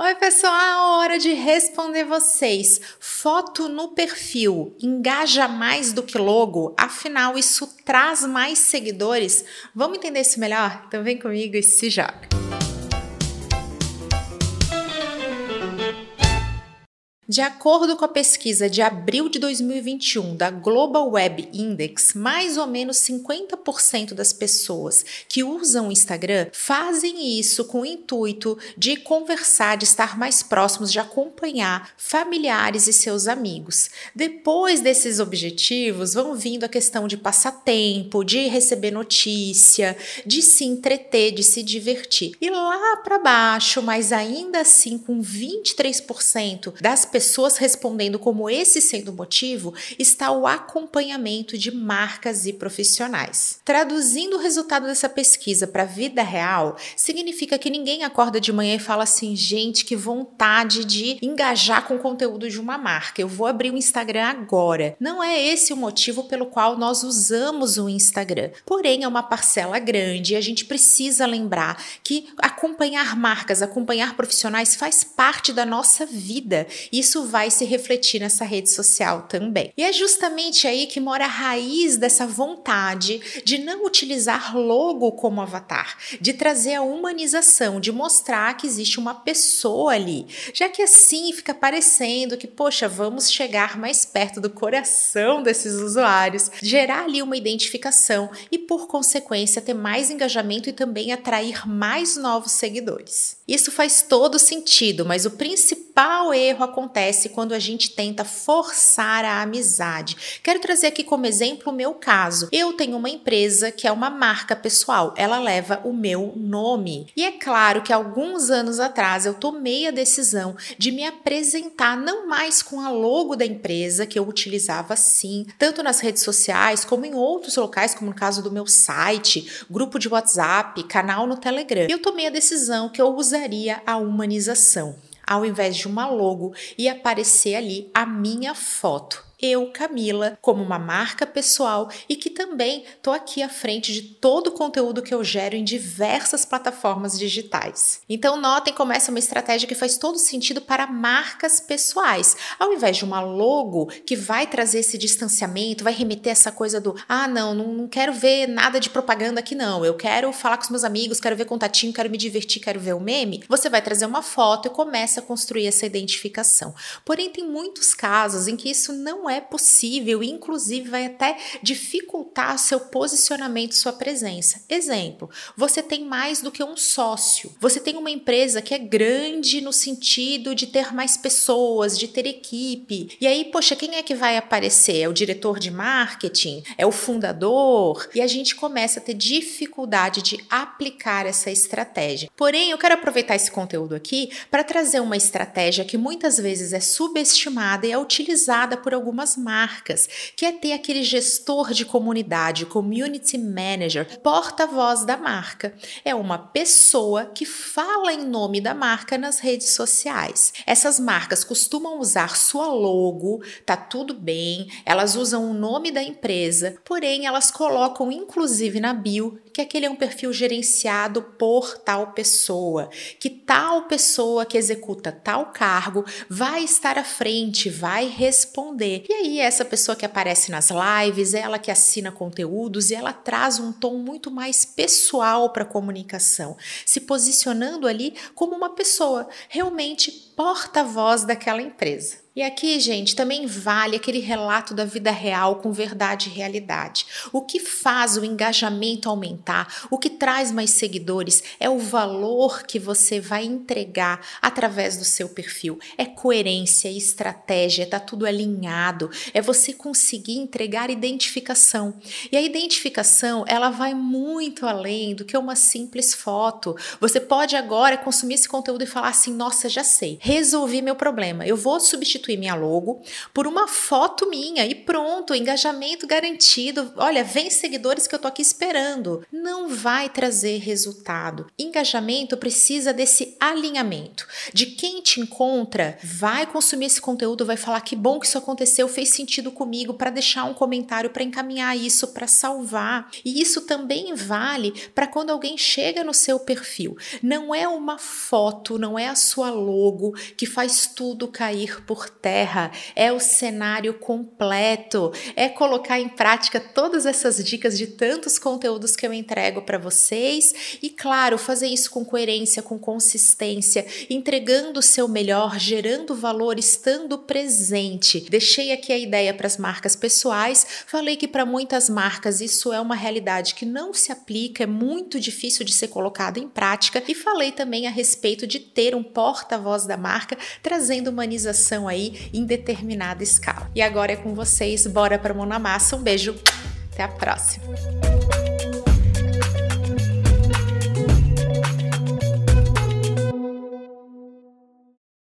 Oi, pessoal, hora de responder vocês. Foto no perfil engaja mais do que logo? Afinal, isso traz mais seguidores? Vamos entender isso melhor? Então vem comigo e se joga. De acordo com a pesquisa de abril de 2021 da Global Web Index, mais ou menos 50% das pessoas que usam o Instagram fazem isso com o intuito de conversar, de estar mais próximos, de acompanhar familiares e seus amigos. Depois desses objetivos, vão vindo a questão de passatempo, de receber notícia, de se entreter, de se divertir. E lá para baixo, mas ainda assim com 23% das pessoas pessoas respondendo como esse sendo o motivo, está o acompanhamento de marcas e profissionais. Traduzindo o resultado dessa pesquisa para a vida real, significa que ninguém acorda de manhã e fala assim: gente, que vontade de engajar com o conteúdo de uma marca, eu vou abrir o Instagram agora. Não é esse o motivo pelo qual nós usamos o Instagram. Porém, é uma parcela grande e a gente precisa lembrar que acompanhar marcas, acompanhar profissionais faz parte da nossa vida. Isso vai se refletir nessa rede social também. E é justamente aí que mora a raiz dessa vontade de não utilizar logo como avatar, de trazer a humanização, de mostrar que existe uma pessoa ali, já que assim fica parecendo que, poxa, vamos chegar mais perto do coração desses usuários, gerar ali uma identificação e, por consequência, ter mais engajamento e também atrair mais novos seguidores. Isso faz todo sentido, mas o principal erro acontece acontece quando a gente tenta forçar a amizade. Quero trazer aqui como exemplo o meu caso. Eu tenho uma empresa que é uma marca pessoal, ela leva o meu nome. E é claro que alguns anos atrás eu tomei a decisão de me apresentar não mais com a logo da empresa, que eu utilizava sim, tanto nas redes sociais como em outros locais, como no caso do meu site, grupo de WhatsApp, canal no Telegram. Eu tomei a decisão que eu usaria a humanização ao invés de uma logo e aparecer ali a minha foto eu, Camila, como uma marca pessoal e que também estou aqui à frente de todo o conteúdo que eu gero em diversas plataformas digitais. Então, notem como essa é uma estratégia que faz todo sentido para marcas pessoais. Ao invés de uma logo que vai trazer esse distanciamento, vai remeter essa coisa do ah, não, não, quero ver nada de propaganda aqui, não. Eu quero falar com os meus amigos, quero ver contatinho, quero me divertir, quero ver o meme. Você vai trazer uma foto e começa a construir essa identificação. Porém, tem muitos casos em que isso não é possível, inclusive vai até dificultar seu posicionamento, sua presença. Exemplo: você tem mais do que um sócio. Você tem uma empresa que é grande no sentido de ter mais pessoas, de ter equipe. E aí, poxa, quem é que vai aparecer? É o diretor de marketing? É o fundador? E a gente começa a ter dificuldade de aplicar essa estratégia. Porém, eu quero aproveitar esse conteúdo aqui para trazer uma estratégia que muitas vezes é subestimada e é utilizada por algumas algumas marcas, que é ter aquele gestor de comunidade, community manager, porta-voz da marca. É uma pessoa que fala em nome da marca nas redes sociais. Essas marcas costumam usar sua logo, tá tudo bem, elas usam o nome da empresa, porém elas colocam inclusive na bio que aquele é um perfil gerenciado por tal pessoa, que tal pessoa que executa tal cargo vai estar à frente, vai responder. E aí, essa pessoa que aparece nas lives, ela que assina conteúdos e ela traz um tom muito mais pessoal para a comunicação, se posicionando ali como uma pessoa realmente porta-voz daquela empresa. E aqui, gente, também vale aquele relato da vida real com verdade e realidade. O que faz o engajamento aumentar, o que traz mais seguidores é o valor que você vai entregar através do seu perfil. É coerência, estratégia, tá tudo alinhado. É você conseguir entregar identificação. E a identificação, ela vai muito além do que uma simples foto. Você pode agora consumir esse conteúdo e falar assim: "Nossa, já sei. Resolvi meu problema. Eu vou substituir substituir minha logo por uma foto minha e pronto, engajamento garantido. Olha, vem seguidores que eu tô aqui esperando. Não vai trazer resultado. Engajamento precisa desse alinhamento. De quem te encontra, vai consumir esse conteúdo, vai falar que bom que isso aconteceu, fez sentido comigo, para deixar um comentário, para encaminhar isso, para salvar. E isso também vale para quando alguém chega no seu perfil. Não é uma foto, não é a sua logo que faz tudo cair por terra, é o cenário completo, é colocar em prática todas essas dicas de tantos conteúdos que eu entrego para vocês e, claro, fazer isso com coerência, com consistência, entregando o seu melhor, gerando valor, estando presente. Deixei aqui a ideia para as marcas pessoais, falei que para muitas marcas isso é uma realidade que não se aplica, é muito difícil de ser colocado em prática e falei também a respeito de ter um porta-voz da marca, trazendo humanização aí em determinada escala. E agora é com vocês, bora para mão na massa. Um beijo, até a próxima.